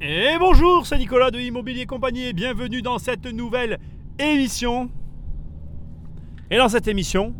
Et bonjour, c'est Nicolas de Immobilier Compagnie et bienvenue dans cette nouvelle émission. Et dans cette émission,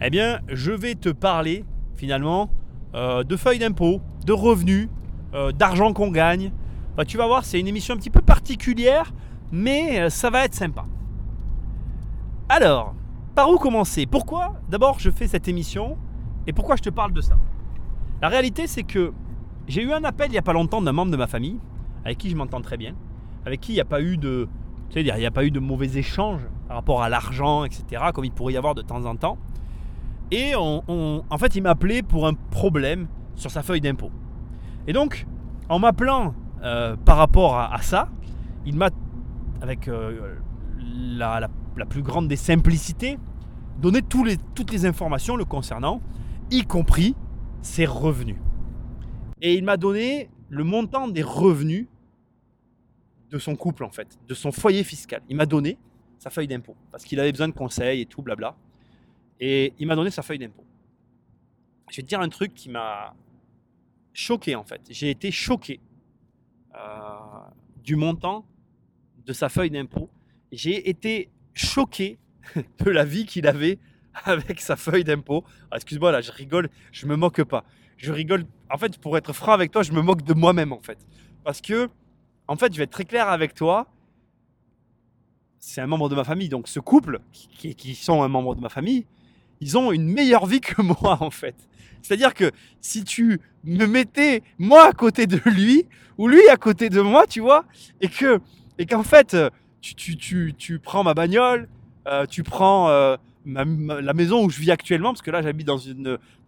eh bien, je vais te parler finalement euh, de feuilles d'impôt, de revenus, euh, d'argent qu'on gagne. Bah, tu vas voir, c'est une émission un petit peu particulière, mais euh, ça va être sympa. Alors, par où commencer? Pourquoi d'abord je fais cette émission et pourquoi je te parle de ça? La réalité, c'est que j'ai eu un appel il n'y a pas longtemps d'un membre de ma famille avec qui je m'entends très bien, avec qui il n'y a pas eu de, sais, il n'y a pas eu de mauvais échanges par rapport à l'argent, etc., comme il pourrait y avoir de temps en temps. Et en fait, il m'a appelé pour un problème sur sa feuille d'impôt. Et donc, en m'appelant euh, par rapport à, ça, il m'a, avec euh, la, plus grande des simplicités, donné toutes les informations le concernant, y compris ses revenus. Et il m'a donné le montant des revenus de son couple, en fait, de son foyer fiscal. Il m'a donné sa feuille d'impôt parce qu'il avait besoin de conseils et tout, blabla. Et il m'a donné sa feuille d'impôt. Je vais te dire un truc qui m'a choqué, en fait. J'ai été choqué euh, du montant de sa feuille d'impôt. J'ai été choqué de la vie qu'il avait avec sa feuille d'impôt. Ah, excuse-moi, là, je rigole, je me moque pas je rigole. En fait, pour être franc avec toi, je me moque de moi-même en fait. Parce que, en fait, je vais être très clair avec toi. C'est un membre de ma famille. Donc, ce couple, qui, sont un membre de ma famille, ils ont une meilleure vie que moi en fait. C'est-à-dire que si tu me mettais moi à côté de lui, ou lui à côté de moi, tu vois, et que et qu'en fait, tu, tu, tu, tu, prends ma bagnole, euh, tu prends euh, la maison où je vis actuellement, parce que là j'habite dans,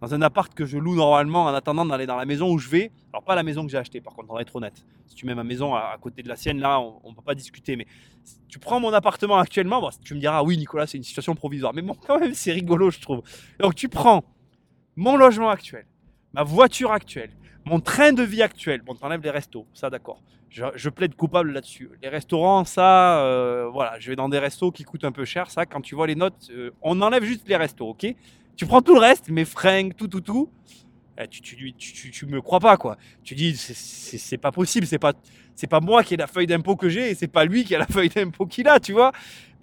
dans un appart que je loue normalement en attendant d'aller dans la maison où je vais. Alors pas la maison que j'ai achetée, par contre, on va être honnête. Si tu mets ma maison à, côté de la sienne, là, on ne peut pas discuter. Mais tu prends mon appartement actuellement, tu me diras, oui Nicolas, c'est une situation provisoire. Mais bon, quand même, c'est rigolo, je trouve. Donc tu prends mon logement actuel, ma voiture actuelle, mon train de vie actuel. Bon, t'enlèves les restos, ça d'accord je, plaide coupable là-dessus. Les restaurants, ça, euh, voilà, je vais dans des restos qui coûtent un peu cher. Ça, quand tu vois les notes, euh, on enlève juste les restos, ok? Tu prends tout le reste, mes fringues, tout, tout, tout. Eh, tu, tu, tu, tu, me crois pas, quoi. Tu dis, c'est pas possible, c'est pas, pas moi qui ai la feuille d'impôt que j'ai et c'est pas lui qui a la feuille d'impôt qu'il a, tu vois?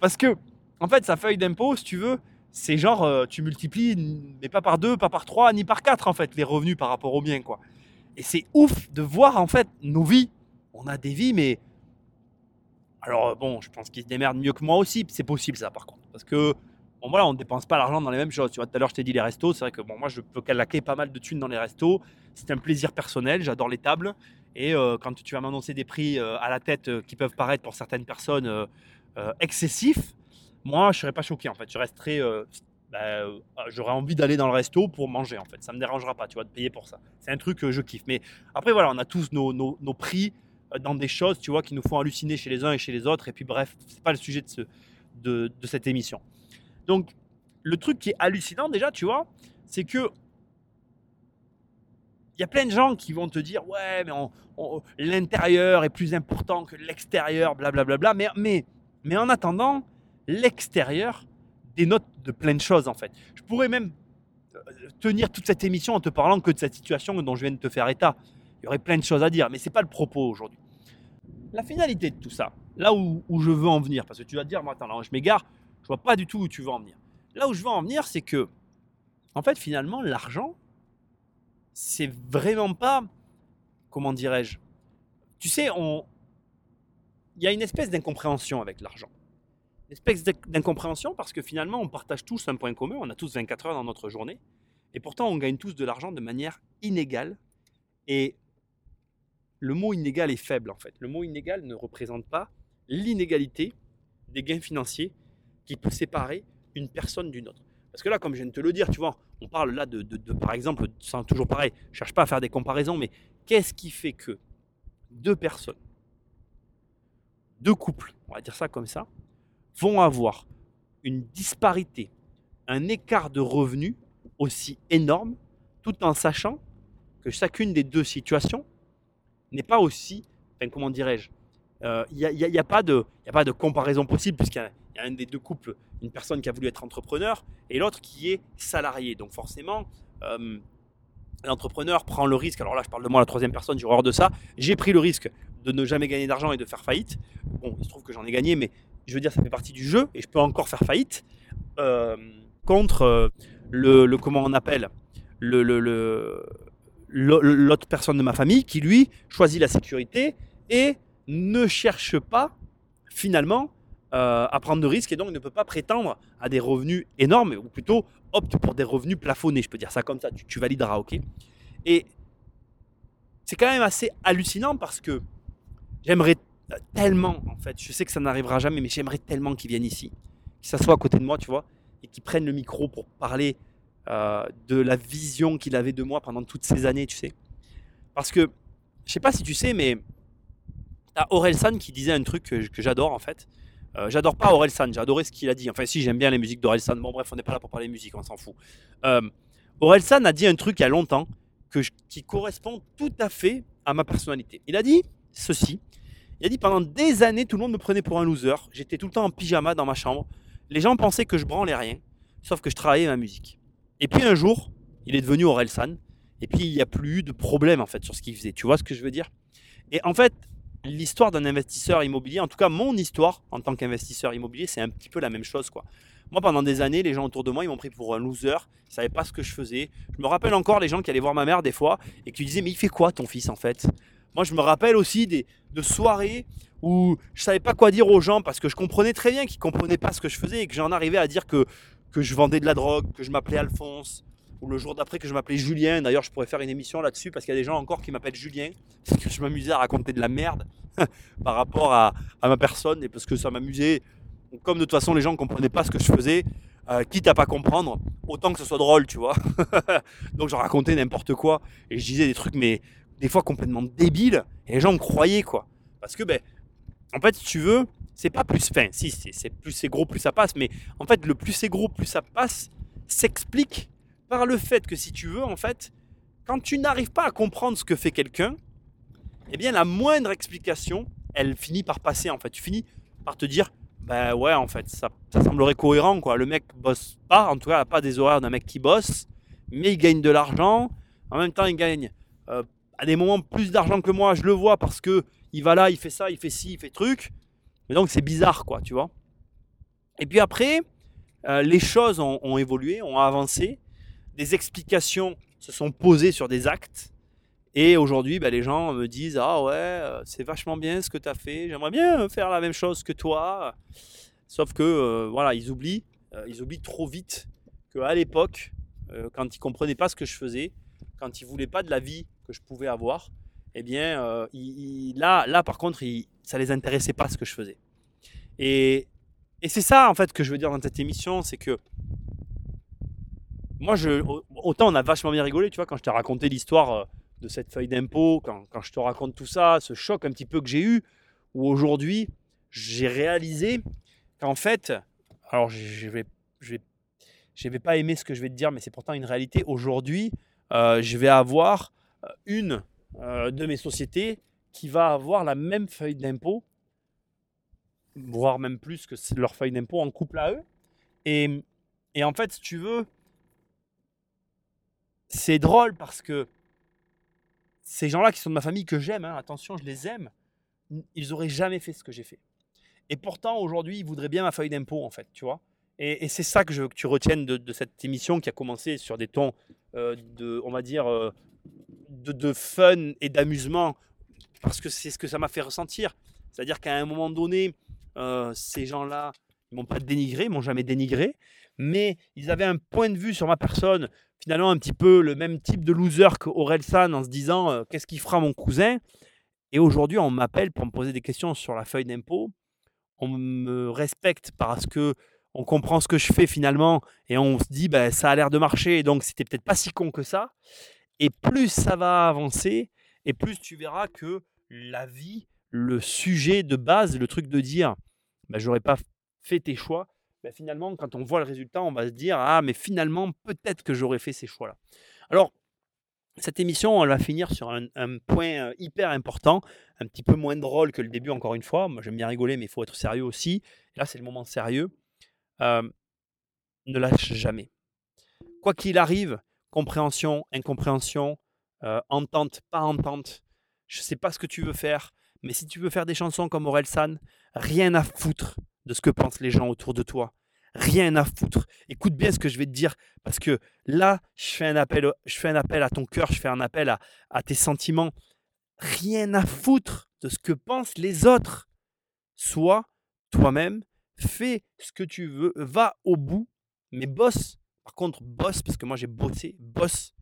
Parce que, en fait, sa feuille d'impôt, si tu veux, c'est genre, euh, tu multiplies, mais pas par deux, pas par trois, ni par quatre, en fait, les revenus par rapport aux miens, quoi. Et c'est ouf de voir, en fait, nos vies on a des vies, mais. Alors, bon, je pense qu'ils se démerdent mieux que moi aussi. C'est possible, ça, par contre. Parce que, bon, voilà, on ne dépense pas l'argent dans les mêmes choses. Tu vois, tout à l'heure, je t'ai dit les restos. C'est vrai que, bon, moi, je peux calaquer pas mal de thunes dans les restos. C'est un plaisir personnel. J'adore les tables. Et euh, quand tu vas m'annoncer des prix euh, à la tête euh, qui peuvent paraître pour certaines personnes excessifs, moi, je serais pas choqué, en fait. Je resterai. Bah, j'aurais envie d'aller dans le resto pour manger en fait. Ça me dérangera pas, tu vois, de payer pour ça. C'est un truc que je kiffe. Mais après voilà, on a tous nos, nos prix euh, dans des choses, tu vois, qui nous font halluciner chez les uns et chez les autres. Et puis bref, c'est pas le sujet de, ce, de, de, cette émission. Donc, le truc qui est hallucinant déjà, tu vois, c'est que il y a plein de gens qui vont te dire ouais, mais l'intérieur est plus important que l'extérieur, blablabla. Mais, mais, mais en attendant, l'extérieur dénote de plein de choses en fait. Je pourrais même euh, tenir toute cette émission en te parlant que de cette situation dont je viens de te faire état. Il y aurait plein de choses à dire, mais ce n'est pas le propos aujourd'hui. La finalité de tout ça, là où, je veux en venir, parce que tu vas dire, moi, attends, je m'égare, je vois pas du tout où tu veux en venir. Là où je veux en venir, c'est que, en fait, finalement, l'argent, c'est vraiment pas, comment dirais-je, tu sais, il y a une espèce d'incompréhension avec l'argent. Une espèce d'incompréhension parce que finalement, on partage tous un point commun, on a tous 24 heures dans notre journée, et pourtant, on gagne tous de l'argent de manière inégale. Et le mot inégal est faible en fait. Le mot inégal ne représente pas l'inégalité des gains financiers qui peut séparer une personne d'une autre. Parce que là, comme je viens de te le dire, tu vois, on parle là de, par exemple, toujours pareil, je cherche pas à faire des comparaisons, mais qu'est-ce qui fait que deux personnes, deux couples, on va dire ça comme ça, vont avoir une disparité, un écart de revenus aussi énorme, tout en sachant que chacune des deux situations n'est pas aussi, comment dirais-je, il euh, n'y a, a, pas de, a pas de comparaison possible puisqu'il y, a un des deux couples, une personne qui a voulu être entrepreneur et l'autre qui est salarié. Donc forcément, euh, l'entrepreneur prend le risque, alors là je parle de moi la troisième personne, j'ai horreur de ça, j'ai pris le risque de ne jamais gagner d'argent et de faire faillite. Bon, il se trouve que j'en ai gagné, mais je veux dire, ça fait partie du jeu et je peux encore faire faillite. Euh, contre le, comment on appelle le, le, le l'autre personne de ma famille qui lui choisit la sécurité et ne cherche pas finalement euh, à prendre de risques et donc ne peut pas prétendre à des revenus énormes ou plutôt opte pour des revenus plafonnés, je peux dire ça comme ça, tu, valideras, ok? Et c'est quand même assez hallucinant parce que j'aimerais tellement, en fait, je sais que ça n'arrivera jamais, mais j'aimerais tellement qu'ils viennent ici, qu'ils s'assoient à côté de moi, tu vois, et qu'ils prennent le micro pour parler euh, de la vision qu'il avait de moi pendant toutes ces années, tu sais. Parce que, je sais pas si tu sais, mais t'as Aurel San qui disait un truc que, j'adore en fait. Euh, j'adore pas Aurel San, j'adorais ce qu'il a dit. Enfin, si, j'aime bien les musiques d'Aurel San. Bon, bref, on n'est pas là pour parler musique, on s'en fout. Euh, Aurel San a dit un truc il y a longtemps que qui correspond tout à fait à ma personnalité. Il a dit ceci. Il a dit pendant des années, tout le monde me prenait pour un loser. J'étais tout le temps en pyjama dans ma chambre. Les gens pensaient que je branlais rien, sauf que je travaillais ma musique. Et puis un jour, il est devenu Orelsan. Et puis il n'y a plus eu de problème en fait sur ce qu'il faisait. Tu vois ce que je veux dire? Et en fait, l'histoire d'un investisseur immobilier, en tout cas mon histoire en tant qu'investisseur immobilier, c'est un petit peu la même chose quoi. Moi, pendant des années, les gens autour de moi, ils m'ont pris pour un loser. Ils ne savaient pas ce que je faisais. Je me rappelle encore les gens qui allaient voir ma mère des fois et qui disaient Mais il fait quoi ton fils en fait? Moi, je me rappelle aussi des, de soirées où je savais pas quoi dire aux gens parce que je comprenais très bien qu'ils comprenaient pas ce que je faisais et que j'en arrivais à dire que, que je vendais de la drogue, que je m'appelais Alphonse, ou le jour d'après que je m'appelais Julien. D'ailleurs, je pourrais faire une émission là-dessus parce qu'il y a des gens encore qui m'appellent Julien, parce que je m'amusais à raconter de la merde par rapport à, ma personne et parce que ça m'amusait comme de toute façon les gens ne comprenaient pas ce que je faisais, euh, quitte à pas comprendre, autant que ce soit drôle, tu vois. Donc je racontais n'importe quoi et je disais des trucs, mais des fois complètement débiles, et les gens me croyaient, quoi. Parce que, ben, en fait, si tu veux, c'est pas plus fin, si, c'est plus c'est gros, plus ça passe, mais en fait, le plus c'est gros, plus ça passe, s'explique par le fait que si tu veux, en fait, quand tu n'arrives pas à comprendre ce que fait quelqu'un, eh bien, la moindre explication, elle finit par passer, en fait. Tu finis par te dire, ben ouais, en fait, ça, semblerait cohérent, quoi. Le mec bosse pas, en tout cas, il n'a pas des horaires d'un mec qui bosse, mais il gagne de l'argent. En même temps, il gagne euh, à des moments plus d'argent que moi, je le vois parce que il va là, il fait ça, il fait ci, il fait truc. Mais donc, c'est bizarre, quoi, tu vois. Et puis après, euh, les choses ont, évolué, ont avancé. Des explications se sont posées sur des actes. Et aujourd'hui, bah, les gens me disent Ah ouais, euh, c'est vachement bien ce que tu as fait, j'aimerais bien faire la même chose que toi. Sauf que, euh, voilà, ils oublient, ils oublient trop vite qu'à l'époque, quand ils comprenaient pas ce que je faisais, quand ils voulaient pas de la vie que je pouvais avoir, eh bien, là, là, par contre, ça ne les intéressait pas ce que je faisais. Et, c'est ça, en fait, que je veux dire dans cette émission c'est que moi, je, autant on a vachement bien rigolé, tu vois, quand je t'ai raconté l'histoire de cette feuille d'impôt, quand, quand, je te raconte tout ça, ce choc un petit peu que j'ai eu, où aujourd'hui j'ai réalisé qu'en fait, alors je vais, je vais, je vais pas aimer ce que je vais te dire, mais c'est pourtant une réalité. Aujourd'hui, euh, je vais avoir euh, une euh, de mes sociétés qui va avoir la même feuille d'impôt, voire même plus que leur feuille d'impôt en couple à eux. Et, et en fait, si tu veux, c'est drôle parce que ces gens-là qui sont de ma famille que j'aime, hein, attention, je les aime, ils auraient jamais fait ce que j'ai fait. Et pourtant, aujourd'hui, ils voudraient bien ma feuille d'impôt, en fait, tu vois. Et, c'est ça que je veux que tu retiennes de, cette émission qui a commencé sur des tons euh, de, on va dire, euh, de, fun et d'amusement, parce que c'est ce que ça m'a fait ressentir. C'est-à-dire qu'à un moment donné, euh, ces gens-là, ils m'ont pas dénigré, ils m'ont jamais dénigré, mais ils avaient un point de vue sur ma personne finalement un petit peu le même type de loser qu'Orelsan en se disant euh, qu'est-ce qu'il fera mon cousin? Et aujourd'hui, on m'appelle pour me poser des questions sur la feuille d'impôt. On me respecte parce que on comprend ce que je fais finalement et on se dit ben, ça a l'air de marcher donc c'était peut-être pas si con que ça. Et plus ça va avancer et plus tu verras que la vie, le sujet de base, le truc de dire ben, j'aurais pas fait tes choix, ben, finalement, quand on voit le résultat, on va se dire Ah, mais finalement, peut-être que j'aurais fait ces choix-là. Alors, cette émission, elle va finir sur un, point euh, hyper important, un petit peu moins drôle que le début, encore une fois. Moi, j'aime bien rigoler, mais il faut être sérieux aussi. là, c'est le moment sérieux. Euh, ne lâche jamais. Quoi qu'il arrive, compréhension, incompréhension, euh, entente, pas entente, je ne sais pas ce que tu veux faire, Mais si tu veux faire des chansons comme Aurel San, rien à foutre de ce que pensent les gens autour de toi. Rien à foutre. Écoute bien ce que je vais te dire, parce que là, je fais un appel, je fais un appel à ton cœur, je fais un appel à, à tes sentiments. Rien à foutre de ce que pensent les autres. Sois toi-même, fais ce que tu veux, va au bout, mais bosse. Par contre, bosse, parce que moi j'ai bossé, bosse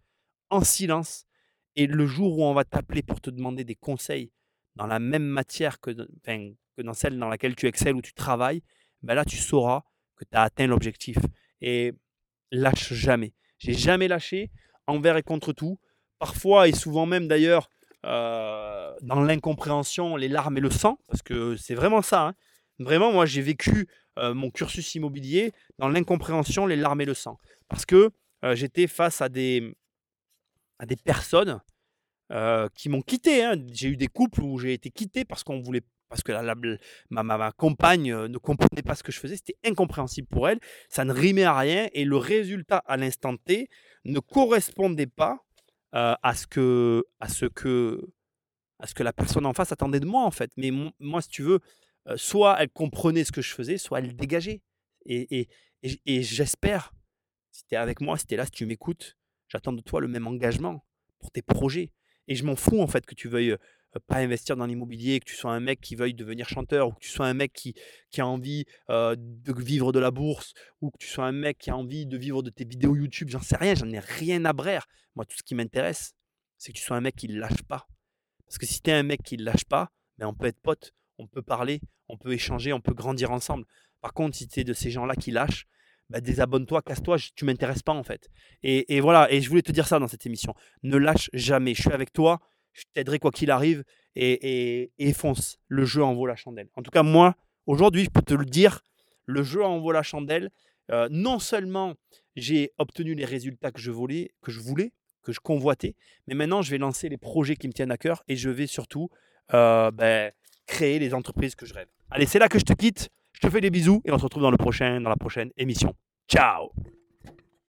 en silence. Et le jour où on va t'appeler pour te demander des conseils dans la même matière que, dans celle dans laquelle tu excelles ou tu travailles, ben là tu sauras que tu as atteint l'objectif. Et lâche jamais. J'ai jamais lâché envers et contre tout. Parfois et souvent même d'ailleurs euh, dans l'incompréhension, les larmes et le sang, parce que c'est vraiment ça. Hein. Vraiment, moi j'ai vécu mon cursus immobilier dans l'incompréhension, les larmes et le sang. Parce que j'étais face à des, à des personnes qui m'ont quitté. Hein. J'ai eu des couples où j'ai été quitté parce qu'on voulait parce que la, ma, ma, compagne ne comprenait pas ce que je faisais, c'était incompréhensible pour elle, ça ne rimait à rien et le résultat à l'instant T ne correspondait pas à, ce que, à, ce que, à ce que la personne en face attendait de moi en fait. Mais moi, si tu veux, soit elle comprenait ce que je faisais, soit elle dégageait. Et, et, et, j'espère, si tu es avec moi, si tu es là, si tu m'écoutes, j'attends de toi le même engagement pour tes projets. Et je m'en fous en fait que tu veuilles pas investir dans l'immobilier, que tu sois un mec qui veuille devenir chanteur, ou que tu sois un mec qui, qui a envie de vivre de la bourse, ou que tu sois un mec qui a envie de vivre de tes vidéos YouTube, j'en sais rien, j'en ai rien à brère. Moi, tout ce qui m'intéresse, c'est que tu sois un mec qui ne lâche pas. Parce que si tu es un mec qui ne lâche pas, ben on peut être pote, on peut parler, on peut échanger, on peut grandir ensemble. Par contre, si tu es de ces gens-là qui lâchent, ben désabonne-toi, casse-toi, tu m'intéresses pas en fait. Et, voilà, et je voulais te dire ça dans cette émission. Ne lâche jamais, je suis avec toi, je t'aiderai quoi qu'il arrive et, et, fonce. Le jeu en vaut la chandelle. En tout cas, moi, aujourd'hui, je peux te le dire, le jeu en vaut la chandelle. Euh, non seulement j'ai obtenu les résultats que je voulais, que je voulais, que je convoitais, mais maintenant je vais lancer les projets qui me tiennent à cœur et je vais surtout euh, ben, créer les entreprises que je rêve. Allez, c'est là que je te quitte. Je te fais des bisous et on se retrouve dans dans la prochaine émission. Ciao